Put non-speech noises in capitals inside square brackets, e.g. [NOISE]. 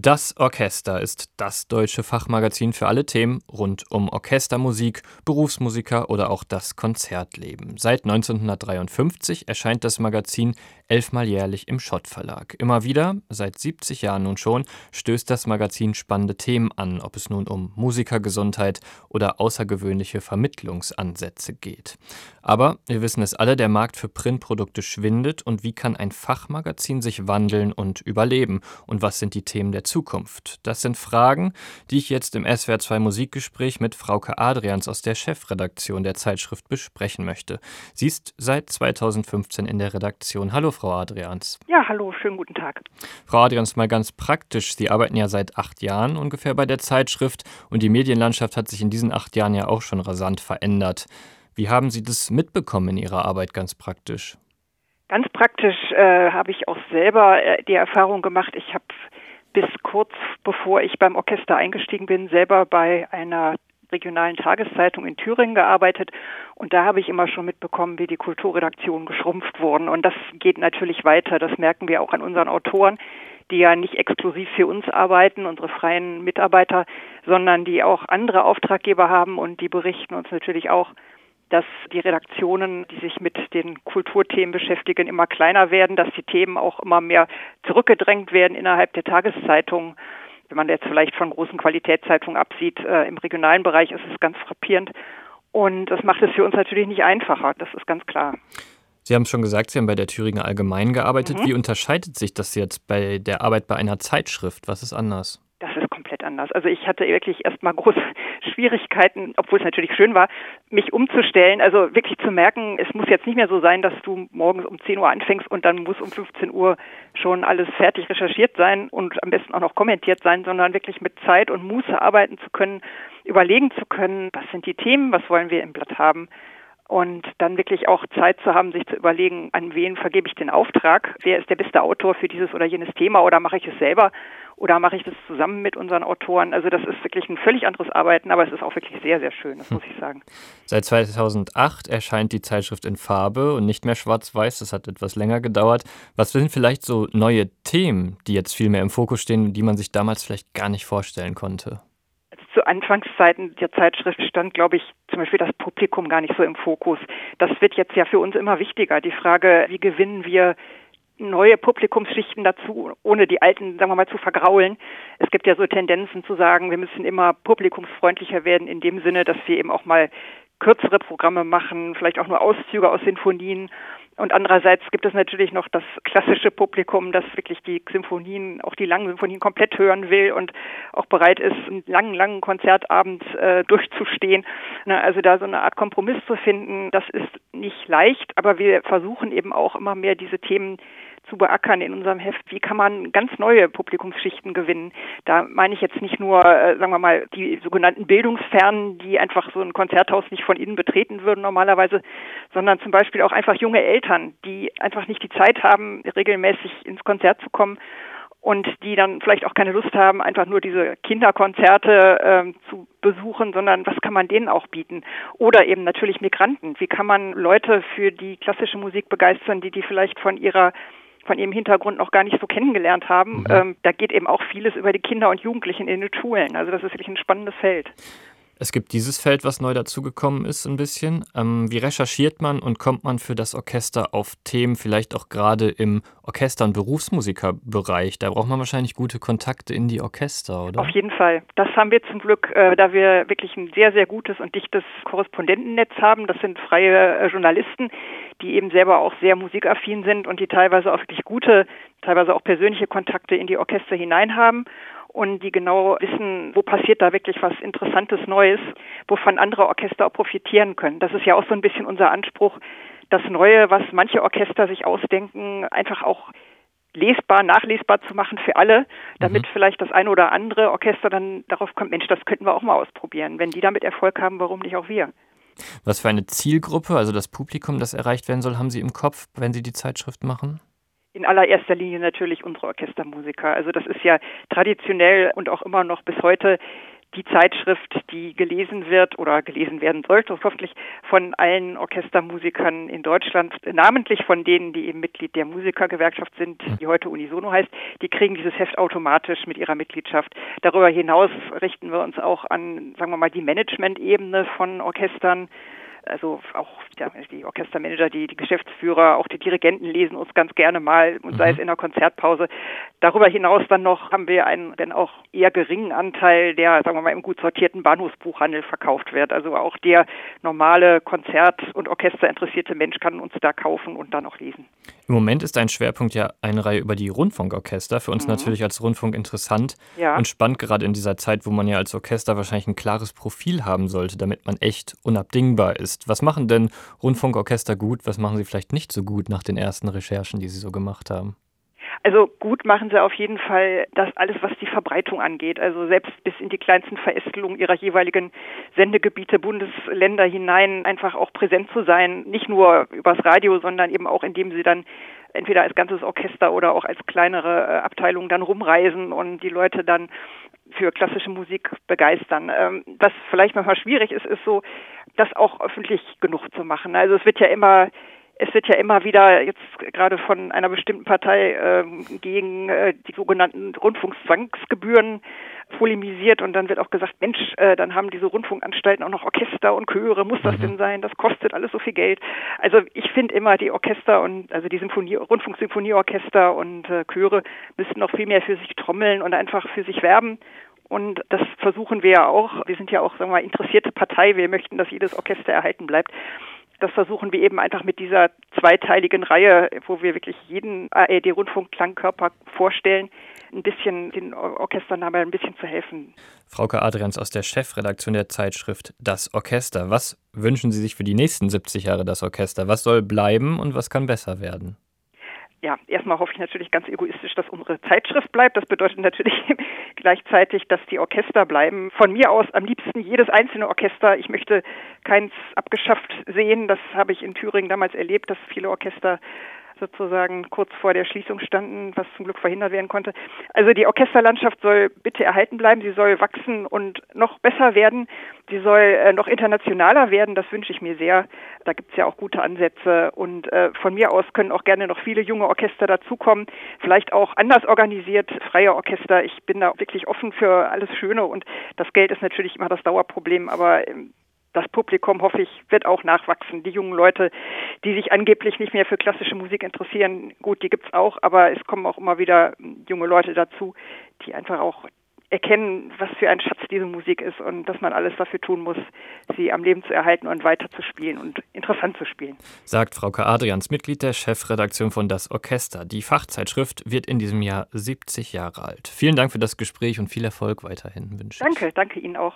Das Orchester ist das deutsche Fachmagazin für alle Themen rund um Orchestermusik, Berufsmusiker oder auch das Konzertleben. Seit 1953 erscheint das Magazin elfmal jährlich im Schott Verlag. Immer wieder, seit 70 Jahren nun schon, stößt das Magazin spannende Themen an, ob es nun um Musikergesundheit oder außergewöhnliche Vermittlungsansätze geht. Aber wir wissen es alle, der Markt für Printprodukte schwindet und wie kann ein Fachmagazin sich wandeln und überleben und was sind die Themen der Zukunft? Das sind Fragen, die ich jetzt im SWR2 Musikgespräch mit Frauke Adrians aus der Chefredaktion der Zeitschrift besprechen möchte. Sie ist seit 2015 in der Redaktion. Hallo Frau Adrians. Ja, hallo, schönen guten Tag. Frau Adrians, mal ganz praktisch. Sie arbeiten ja seit acht Jahren ungefähr bei der Zeitschrift und die Medienlandschaft hat sich in diesen acht Jahren ja auch schon rasant verändert. Wie haben Sie das mitbekommen in Ihrer Arbeit ganz praktisch? Ganz praktisch äh, habe ich auch selber äh, die Erfahrung gemacht. Ich habe bis kurz bevor ich beim Orchester eingestiegen bin, selber bei einer regionalen Tageszeitung in Thüringen gearbeitet. Und da habe ich immer schon mitbekommen, wie die Kulturredaktionen geschrumpft wurden. Und das geht natürlich weiter. Das merken wir auch an unseren Autoren, die ja nicht exklusiv für uns arbeiten, unsere freien Mitarbeiter, sondern die auch andere Auftraggeber haben. Und die berichten uns natürlich auch, dass die Redaktionen, die sich mit den Kulturthemen beschäftigen, immer kleiner werden, dass die Themen auch immer mehr zurückgedrängt werden innerhalb der Tageszeitungen wenn man jetzt vielleicht von großen Qualitätszeitungen absieht, äh, im regionalen Bereich ist es ganz frappierend. Und das macht es für uns natürlich nicht einfacher, das ist ganz klar. Sie haben schon gesagt, Sie haben bei der Thüringer Allgemein gearbeitet. Mhm. Wie unterscheidet sich das jetzt bei der Arbeit bei einer Zeitschrift? Was ist anders? Das ist komplett anders. Also ich hatte wirklich erstmal große Schwierigkeiten, obwohl es natürlich schön war, mich umzustellen. Also wirklich zu merken, es muss jetzt nicht mehr so sein, dass du morgens um 10 Uhr anfängst und dann muss um 15 Uhr schon alles fertig recherchiert sein und am besten auch noch kommentiert sein, sondern wirklich mit Zeit und Muße arbeiten zu können, überlegen zu können, was sind die Themen, was wollen wir im Blatt haben und dann wirklich auch Zeit zu haben, sich zu überlegen, an wen vergebe ich den Auftrag, wer ist der beste Autor für dieses oder jenes Thema oder mache ich es selber oder mache ich das zusammen mit unseren Autoren. Also das ist wirklich ein völlig anderes Arbeiten, aber es ist auch wirklich sehr, sehr schön, das hm. muss ich sagen. Seit 2008 erscheint die Zeitschrift in Farbe und nicht mehr schwarz-weiß, das hat etwas länger gedauert. Was sind vielleicht so neue Themen, die jetzt viel mehr im Fokus stehen, die man sich damals vielleicht gar nicht vorstellen konnte? Zu Anfangszeiten der Zeitschrift stand, glaube ich, zum Beispiel das Publikum gar nicht so im Fokus. Das wird jetzt ja für uns immer wichtiger. Die Frage, wie gewinnen wir neue Publikumsschichten dazu, ohne die alten, sagen wir mal, zu vergraulen. Es gibt ja so Tendenzen zu sagen, wir müssen immer publikumsfreundlicher werden, in dem Sinne, dass wir eben auch mal kürzere Programme machen, vielleicht auch nur Auszüge aus Sinfonien und andererseits gibt es natürlich noch das klassische Publikum, das wirklich die Symphonien, auch die langen Symphonien komplett hören will und auch bereit ist, einen langen, langen Konzertabend äh, durchzustehen. Na, also da so eine Art Kompromiss zu finden, das ist nicht leicht, aber wir versuchen eben auch immer mehr diese Themen zu beackern in unserem Heft. Wie kann man ganz neue Publikumsschichten gewinnen? Da meine ich jetzt nicht nur, äh, sagen wir mal, die sogenannten Bildungsfernen, die einfach so ein Konzerthaus nicht von innen betreten würden normalerweise, sondern zum Beispiel auch einfach junge Eltern, die einfach nicht die Zeit haben, regelmäßig ins Konzert zu kommen und die dann vielleicht auch keine Lust haben, einfach nur diese Kinderkonzerte äh, zu besuchen, sondern was kann man denen auch bieten? Oder eben natürlich Migranten. Wie kann man Leute für die klassische Musik begeistern, die die vielleicht von ihrer von ihrem Hintergrund noch gar nicht so kennengelernt haben. Mhm. Ähm, da geht eben auch vieles über die Kinder und Jugendlichen in den Schulen. Also das ist wirklich ein spannendes Feld. Es gibt dieses Feld, was neu dazugekommen ist, ein bisschen. Ähm, wie recherchiert man und kommt man für das Orchester auf Themen, vielleicht auch gerade im Orchester- und Berufsmusikerbereich? Da braucht man wahrscheinlich gute Kontakte in die Orchester, oder? Auf jeden Fall. Das haben wir zum Glück, äh, da wir wirklich ein sehr, sehr gutes und dichtes Korrespondentennetz haben. Das sind freie äh, Journalisten, die eben selber auch sehr musikaffin sind und die teilweise auch wirklich gute, teilweise auch persönliche Kontakte in die Orchester hinein haben und die genau wissen, wo passiert da wirklich was Interessantes Neues, wovon andere Orchester auch profitieren können. Das ist ja auch so ein bisschen unser Anspruch, das Neue, was manche Orchester sich ausdenken, einfach auch lesbar, nachlesbar zu machen für alle, damit mhm. vielleicht das eine oder andere Orchester dann darauf kommt, Mensch, das könnten wir auch mal ausprobieren. Wenn die damit Erfolg haben, warum nicht auch wir? Was für eine Zielgruppe, also das Publikum, das erreicht werden soll, haben Sie im Kopf, wenn Sie die Zeitschrift machen? In allererster Linie natürlich unsere Orchestermusiker. Also das ist ja traditionell und auch immer noch bis heute die Zeitschrift, die gelesen wird oder gelesen werden sollte, hoffentlich von allen Orchestermusikern in Deutschland, namentlich von denen, die eben Mitglied der Musikergewerkschaft sind, die heute Unisono heißt, die kriegen dieses Heft automatisch mit ihrer Mitgliedschaft. Darüber hinaus richten wir uns auch an, sagen wir mal, die Management-Ebene von Orchestern also auch ja, die Orchestermanager, die, die Geschäftsführer, auch die Dirigenten lesen uns ganz gerne mal, und sei es mhm. in der Konzertpause. Darüber hinaus dann noch haben wir einen, denn auch eher geringen Anteil, der, sagen wir mal, im gut sortierten Bahnhofsbuchhandel verkauft wird. Also auch der normale Konzert- und Orchesterinteressierte Mensch kann uns da kaufen und dann auch lesen. Im Moment ist ein Schwerpunkt ja eine Reihe über die Rundfunkorchester. Für uns mhm. natürlich als Rundfunk interessant ja. und spannend, gerade in dieser Zeit, wo man ja als Orchester wahrscheinlich ein klares Profil haben sollte, damit man echt unabdingbar ist. Was machen denn Rundfunkorchester gut? Was machen sie vielleicht nicht so gut nach den ersten Recherchen, die sie so gemacht haben? Also gut machen sie auf jeden Fall das alles, was die Verbreitung angeht. Also selbst bis in die kleinsten Verästelungen ihrer jeweiligen Sendegebiete, Bundesländer hinein einfach auch präsent zu sein. Nicht nur übers Radio, sondern eben auch, indem sie dann entweder als ganzes Orchester oder auch als kleinere äh, Abteilung dann rumreisen und die Leute dann für klassische Musik begeistern. Ähm, was vielleicht manchmal schwierig ist, ist so, das auch öffentlich genug zu machen. Also es wird ja immer es wird ja immer wieder jetzt gerade von einer bestimmten Partei äh, gegen äh, die sogenannten Rundfunkzwangsgebühren polemisiert und dann wird auch gesagt, Mensch, äh, dann haben diese Rundfunkanstalten auch noch Orchester und Chöre, muss das mhm. denn sein? Das kostet alles so viel Geld. Also ich finde immer, die Orchester und also die Symphonie, Rundfunksymphonieorchester und äh, Chöre müssten noch viel mehr für sich trommeln und einfach für sich werben. Und das versuchen wir ja auch. Wir sind ja auch, sagen wir mal, interessierte Partei. Wir möchten, dass jedes Orchester erhalten bleibt das versuchen wir eben einfach mit dieser zweiteiligen Reihe, wo wir wirklich jeden ARD-Rundfunk-Klangkörper vorstellen, ein bisschen den Orchestern dabei ein bisschen zu helfen. Frauke Adrians aus der Chefredaktion der Zeitschrift Das Orchester. Was wünschen Sie sich für die nächsten 70 Jahre das Orchester? Was soll bleiben und was kann besser werden? Ja, erstmal hoffe ich natürlich ganz egoistisch, dass unsere Zeitschrift bleibt. Das bedeutet natürlich [LAUGHS] gleichzeitig, dass die Orchester bleiben. Von mir aus am liebsten jedes einzelne Orchester. Ich möchte keins abgeschafft sehen. Das habe ich in Thüringen damals erlebt, dass viele Orchester sozusagen kurz vor der Schließung standen, was zum Glück verhindert werden konnte. Also die Orchesterlandschaft soll bitte erhalten bleiben, sie soll wachsen und noch besser werden, sie soll äh, noch internationaler werden, das wünsche ich mir sehr. Da gibt es ja auch gute Ansätze. Und äh, von mir aus können auch gerne noch viele junge Orchester dazukommen, vielleicht auch anders organisiert, freie Orchester. Ich bin da wirklich offen für alles Schöne. Und das Geld ist natürlich immer das Dauerproblem, aber ähm, das Publikum, hoffe ich, wird auch nachwachsen. Die jungen Leute, die sich angeblich nicht mehr für klassische Musik interessieren, gut, die gibt's auch, aber es kommen auch immer wieder junge Leute dazu, die einfach auch erkennen, was für ein Schatz diese Musik ist und dass man alles dafür tun muss, sie am Leben zu erhalten und weiter zu spielen und interessant zu spielen. Sagt Frauke Adrians, Mitglied der Chefredaktion von Das Orchester. Die Fachzeitschrift wird in diesem Jahr 70 Jahre alt. Vielen Dank für das Gespräch und viel Erfolg weiterhin wünsche Danke, danke Ihnen auch.